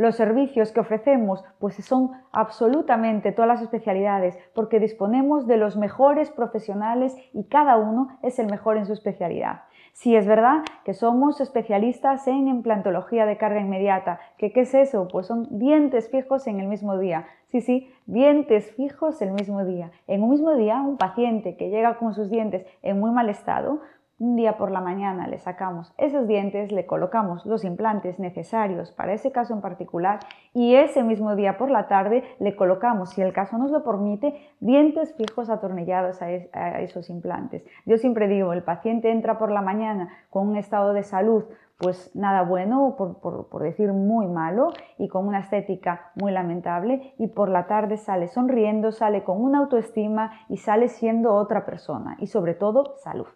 Los servicios que ofrecemos pues son absolutamente todas las especialidades porque disponemos de los mejores profesionales y cada uno es el mejor en su especialidad. Sí, es verdad que somos especialistas en implantología de carga inmediata. ¿Qué, ¿Qué es eso? Pues son dientes fijos en el mismo día. Sí, sí, dientes fijos el mismo día. En un mismo día, un paciente que llega con sus dientes en muy mal estado, un día por la mañana le sacamos esos dientes, le colocamos los implantes necesarios para ese caso en particular y ese mismo día por la tarde le colocamos, si el caso nos lo permite, dientes fijos atornillados a, esos implantes. Yo siempre digo, el paciente entra por la mañana con un estado de salud pues nada bueno, por, decir muy malo, y con una estética muy lamentable, y por la tarde sale sonriendo, sale con una autoestima y sale siendo otra persona, y sobre todo salud.